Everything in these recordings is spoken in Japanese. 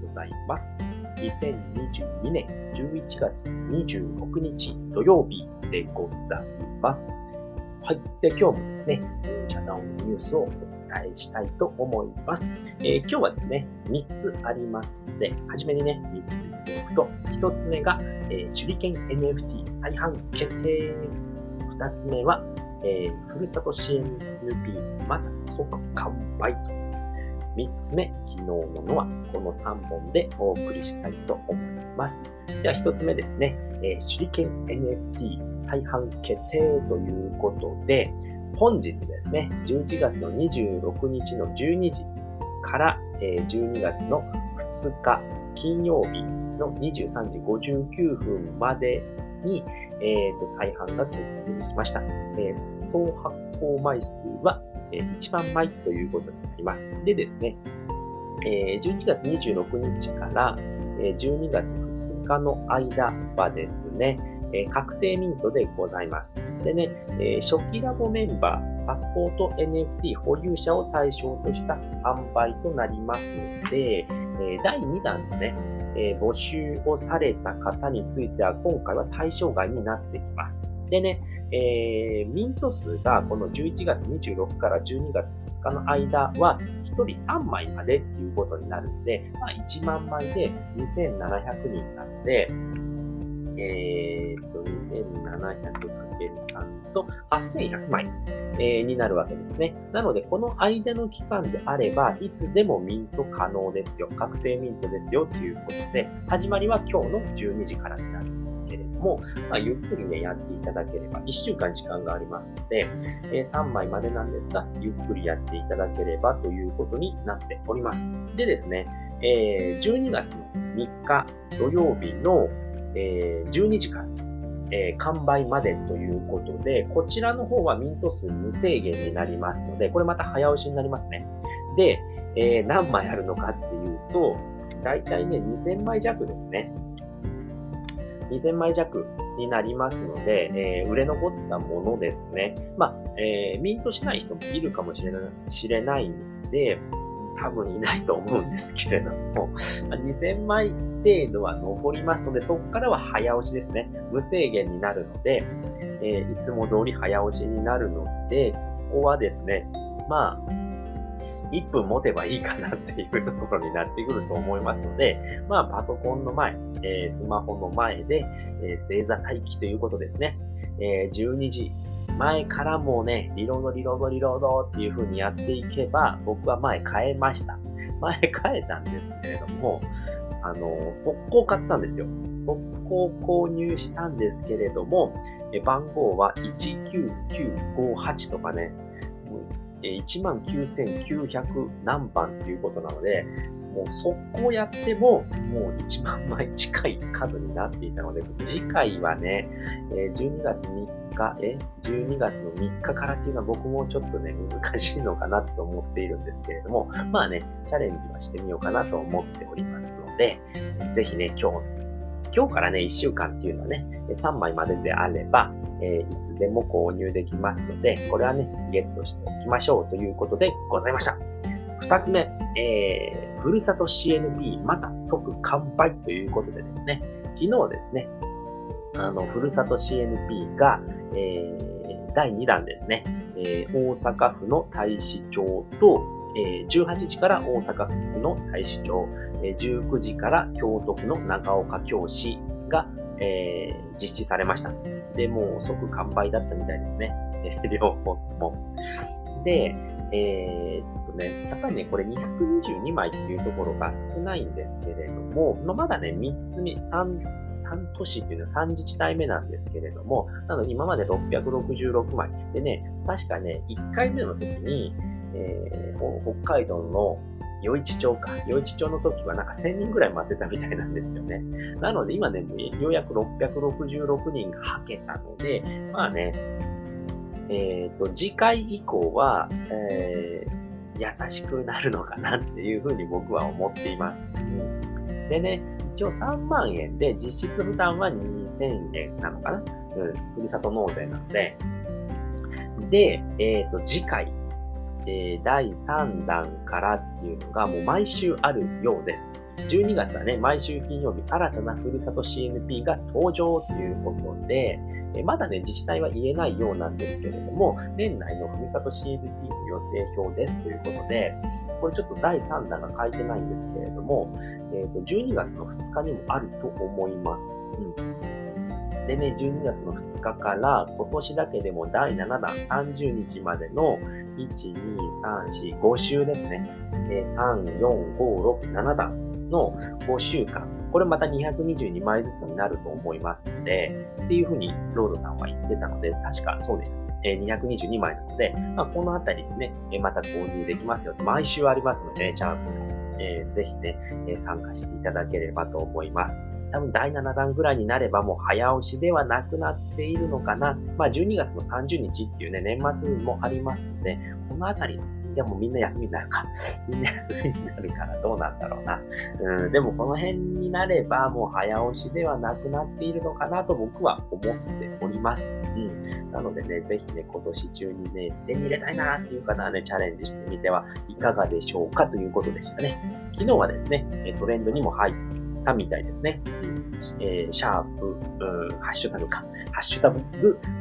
ございます。2022年11月26日土曜日でございます。はい。で、今日もですね、チャダオンニュースをお伝えしたいと思います。えー、今日はですね、3つありますので、はじめにね、3つ言っておくと、1つ目が、えー、手裏剣 NFT 再販決定。2つ目は、えー、ふるさと支援 NP また即完売と。3つ目、昨日ののはこの3本でお送りしたいと思います。では1つ目ですね、えー、手裏剣 NFT 再販決定ということで、本日ですね、11月の26日の12時から、えー、12月の2日金曜日の23時59分までに、えー、と再販が決定しました。えー、総発行枚数は、えー、1万枚ということになります。でですね、えー、11月26日から、え、12月2日の間はですね、え、確定ミントでございます。でね、え、初期ラボメンバー、パスポート NFT 保有者を対象とした販売となりますので、え、第2弾のね、え、募集をされた方については、今回は対象外になってきます。でね、えー、ミント数がこの11月26から12月2日の間は、1人3枚までっていうことになるんで、まあ、1万枚で2700人なので、えー、と、2700かける3と8100枚、えー、になるわけですね。なので、この間の期間であれば、いつでもミント可能ですよ。確定ミントですよということで、始まりは今日の12時からになるんですも、まあ、ゆっくりね、やっていただければ、1週間時間がありますので、えー、3枚までなんですが、ゆっくりやっていただければということになっております。でですね、えー、12月3日土曜日のえー、12時間、えー、完売までということで、こちらの方はミント数無制限になりますので、これまた早押しになりますね。で、えー、何枚あるのかっていうと、だいたいね、2000枚弱ですね。2000枚弱になりますので、えー、売れ残ったものですね。まあ、えー、ミントしない人もいるかもしれないしれないんで、多分いないと思うんですけれども、2000枚程度は残りますので、そこからは早押しですね。無制限になるので、えー、いつも通り早押しになるので、ここはですね、まあ、1分持てばいいかなっていうところになってくると思いますので、まあ、パソコンの前、えー、スマホの前で、えー、正座待機ということですね。えー、12時前からもね、リロード、リロード、リロードっていう風にやっていけば、僕は前変えました。前変えたんですけれども、あの、速攻買ったんですよ。速攻購入したんですけれども、え番号は19958とかね、1万9900何番ということなので、もう速攻やっても、もう1万枚近い数になっていたので、次回はね、12月3日、え、12月の3日からっていうのは僕もちょっとね、難しいのかなと思っているんですけれども、まあね、チャレンジはしてみようかなと思っておりますので、ぜひね、今日、今日からね、1週間っていうのはね、3枚までであれば、え、いつでも購入できますので、これはね、ゲットしておきましょうということでございました。二つ目、えー、ふるさと CNP また即完売ということでですね、昨日ですね、あの、ふるさと CNP が、えー、第2弾ですね、えー、大阪府の大使町と、え、18時から大阪府の大使町、え、19時から京都府の長岡京市が、え、実施されました。で、もう即完売だったみたいですね。両方とも。で、えー、っとね、やっぱりね、これ222枚っていうところが少ないんですけれども、まあ、まだね、3つ目、3、3都市っていうのは3自治体目なんですけれども、なので今まで666枚。でね、確かね、1回目の時に、えー、北海道の余市町か。余市町の時はなんか1000人ぐらい待ってたみたいなんですよね。なので今ね、ようやく666人がはけたので、まあね、えっ、ー、と、次回以降は、えー、優しくなるのかなっていうふうに僕は思っています。うん、でね、一応3万円で実質負担は2000円なのかなうん、ふるさと納税なので。で、えっ、ー、と、次回、えー、第3弾からっていうのがもう毎週あるようです。12月はね、毎週金曜日、新たなふるさと CNP が登場ということで、えまだね、自治体は言えないようなんですけれども、年内のふるさと CNP の予定表ですということで、これちょっと第3弾が書いてないんですけれども、えー、と12月の2日にもあると思います。うん、でね、12月の2日から今年だけでも第7弾30日までの1、2、3、4、5週ですね。え3、4、5、6、7弾の5週間。これまた222枚ずつになると思いますので、っていうふうにロードさんは言ってたので、確かそうでした。え222枚なので、まあ、このあたりですね、えまた購入できますよ。毎週ありますので、ね、チャンス。えー、ぜひね、え参加していただければと思います。多分第7弾ぐらいになればもう早押しではなくなっているのかな。まあ12月の30日っていうね、年末もありますので、このあたりでもみんな休みになるか。みんな休みになるからどうなんだろうな。うん、でもこの辺になればもう早押しではなくなっているのかなと僕は思っております。うん。なのでね、ぜひね、今年中にね、手に入れたいなっていう方はね、チャレンジしてみてはいかがでしょうかということでしたね。昨日はですね、トレンドにも入ってたみたいですね。えー、シャープ、うんハッシュタグか、ハッシュタグ、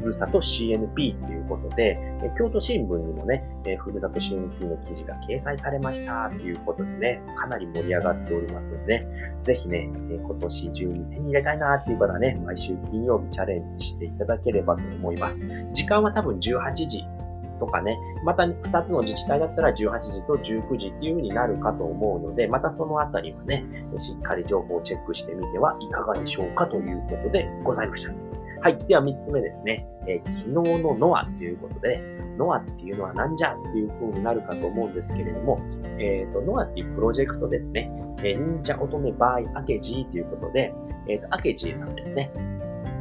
ふるさと CNP ということで、え京都新聞にもね、えふるさと CNP の記事が掲載されましたということでね、かなり盛り上がっておりますので、ねぜひね、え今年中に手に入れたいなっていう方はね、毎週金曜日チャレンジしていただければと思います。時間は多分18時とかね、また2つの自治体だったら18時と19時っていう風になるかと思うので、またそのあたりはね、しっかり情報をチェックしてみてはいかがでしょうかということでございました。はい。では3つ目ですね。えー、昨日のノアということで、ノアっていうのは何じゃっていう風になるかと思うんですけれども、えっ、ー、と、ノアっていうプロジェクトですね。えー、忍者乙女バイアケジーということで、えっ、ー、と、アケジーさんですね。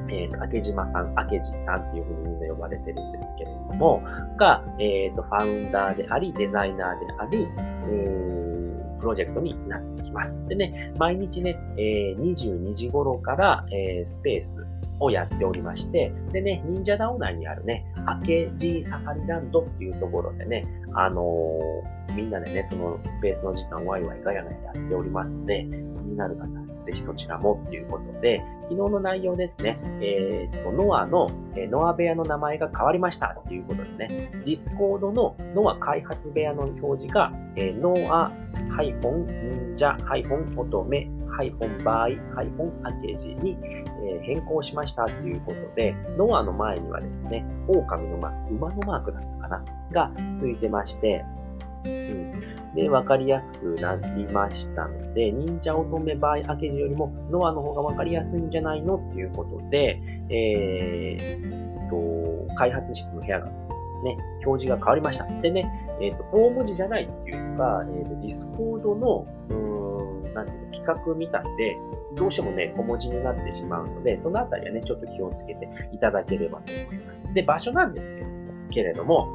えっ、ー、と、明島さん、明治さんっていうふうにみんな呼ばれてるんですけれども、が、えっ、ー、と、ファウンダーであり、デザイナーであり、えー、プロジェクトになってきます。でね、毎日ね、えー、22時頃から、えー、スペースをやっておりまして、でね、 NinjaDAO 内にあるね、明治サファリランドっていうところでね、あのー、みんなでね、そのスペースの時間ワイワイガヤガヤやっておりますので、気になる方ぜひそちらもっていうことで、昨日の内容ですね、えー、と、ノアの、えノア部屋の名前が変わりましたっていうことですね。 Discord のノア開発部屋の表示が、えー、ノア忍者乙女バイアケジに、え変更しましたということで、ノアの前にはですね、狼のマーク、馬のマークだったかな？がついてまして、で、わかりやすくなりましたので、忍者乙女バイアケジよりもノアの方がわかりやすいんじゃないのっていうことで、えー、と、開発室の部屋がね、表示が変わりました。でね、えっ、ー、と、大文字じゃないっていうか、えっ、ー、と、 Discord の、うーん、なんていうの、企画みたいで、どうしてもね、小文字になってしまうので、そのあたりはね、ちょっと気をつけていただければと思います。で、場所なんですけれども、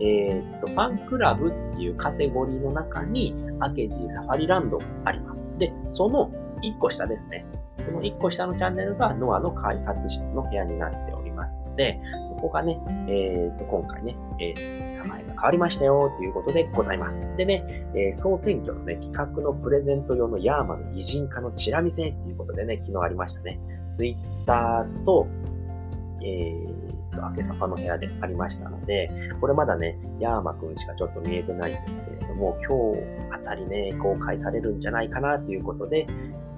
えー、っと、ファンクラブっていうカテゴリーの中に、アケジーサファリランドがあります。で、その1個下ですね。その1個下のチャンネルがノアの開発室の部屋になっておりますので、そこがね、えー、っと、今回ね、えー、名前が変わりましたよということでございます。でね、えー、総選挙のね、企画のプレゼント用のヤーマの擬人化のチラ見せということでね、昨日ありましたね。ツイッターと、えー、と、明けサファの部屋でありましたので、これまだね、ヤーマくんしかちょっと見えてないんですけれども、今日あたりね、公開されるんじゃないかなということで、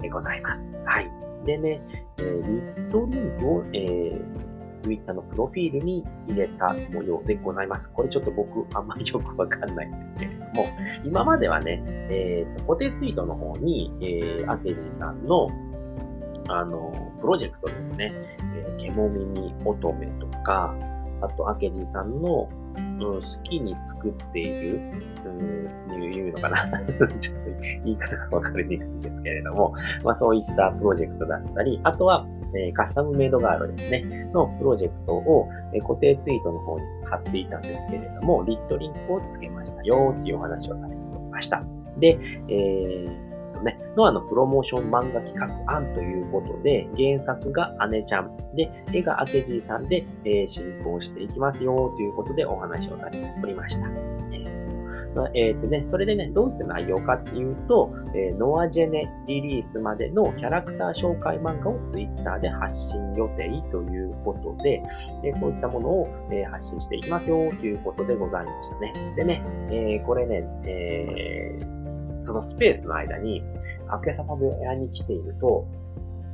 えございます。はい。でね、えー、リットリンクを、えー、ツイッターのプロフィールに入れた模様でございます。これちょっと僕あんまりよくわかんないんですけれども、今まではね、えー、固定ツイートの方に、えー、アケジさんの、あの、プロジェクトですね、えー、ケモ耳乙女とか、あと、明治さんの、うん、好きに作っている、うん、いうのかな ちょっと言い方がわかりにくいんですけれども、まあそういったプロジェクトだったり、あとは、えー、カスタムメイドガードですね、のプロジェクトを、えー、固定ツイートの方に貼っていたんですけれども、リットリンクをつけましたよっていうお話をさせていました。で、えーね、ノアのプロモーション漫画企画案ということで、原作が姉ちゃんで、絵が明治さんで、えー、進行していきますよということでお話をされておりました。まあ、えっ、ー、とね、それでね、どういった内容かっていうと、えー、ノアジェネリリースまでのキャラクター紹介漫画をツイッターで発信予定ということで、えー、こういったものを、え発信していきますよということでございましたね。でね、えこれね、えーそのスペースの間に、アクエサファ部屋に来ていると、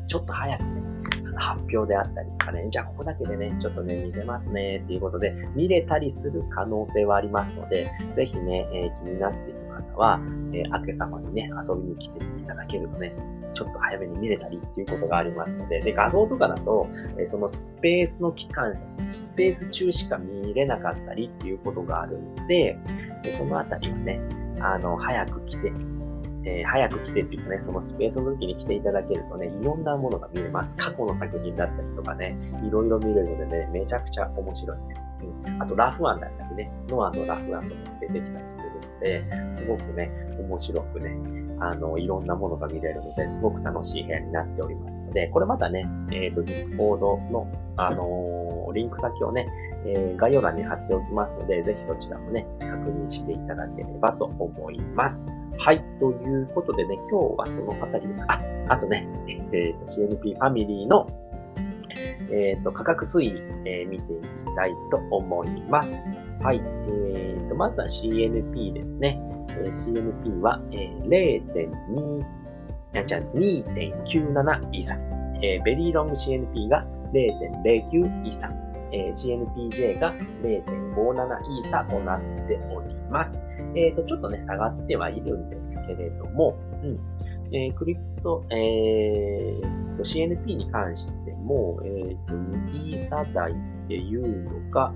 ちょっと早くね、発表であったりとかね、じゃあここだけでね、ちょっとね、見せますね、っていうことで、見れたりする可能性はありますので、ぜひね、えー、気になっている方は、えー、明け様にね、遊びに来ていただけるとね、ちょっと早めに見れたりっていうことがありますので、で、画像とかだと、え、そのスペースの期間、スペース中しか見れなかったりっていうことがあるの、でそのあたりはね、あの、早く来て、えー、早く来てっていうかね、そのスペースの時に来ていただけるとね、いろんなものが見れます。過去の作品だったりとかね、いろいろ見れるのでね、めちゃくちゃ面白いです。うん。あと、ラフ案だったりね、ノアのラフ案とか出てきたりするので、すごくね、面白くね、あの、いろんなものが見れるので、すごく楽しい部屋になっておりますので、これまたね、えっ、ー、と、 Discord の、あのー、リンク先をね、えー、概要欄に貼っておきますので、ぜひそちらもね、確認していただければと思います。はい。ということでね、今日はそのあたりです。あ、あとね、えー、CNP ファミリーの、えっ、ー、と、価格推移、えー、見ていきたいと思います。はい。えー、と、まずは CNP ですね。えー、CNP は、えー、0.2、やじゃ2.97イーサ。えー、ベリーロング CNP が0.09イーサ。えー、CNPJ が0.57イーサとなっております。えっ、ー、と、ちょっとね、下がってはいるんですけれども、うん。えー、クリプト、えー、CNP に関しても、えっ、ー、と、2イーサ台っていうのが、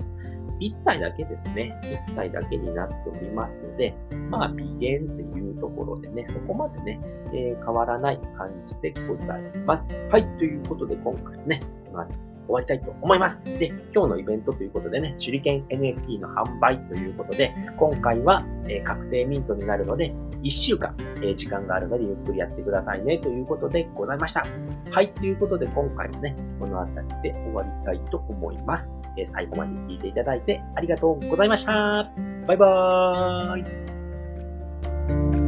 1体だけですね。1体だけになっておりますので、まあ、微減っていうところでね、そこまでね、えー、変わらない感じでございます。はい、ということで今回ね、まあ終わりたいと思います。で、今日のイベントということでね、手裏剣 NFT の販売ということで、今回は、え、確定ミントになるので、1週間、え、時間があるのでゆっくりやってくださいねということでございました。はい、ということで今回もね、この辺りで終わりたいと思います。え、最後まで聞いていただいてありがとうございました。バイバーイ。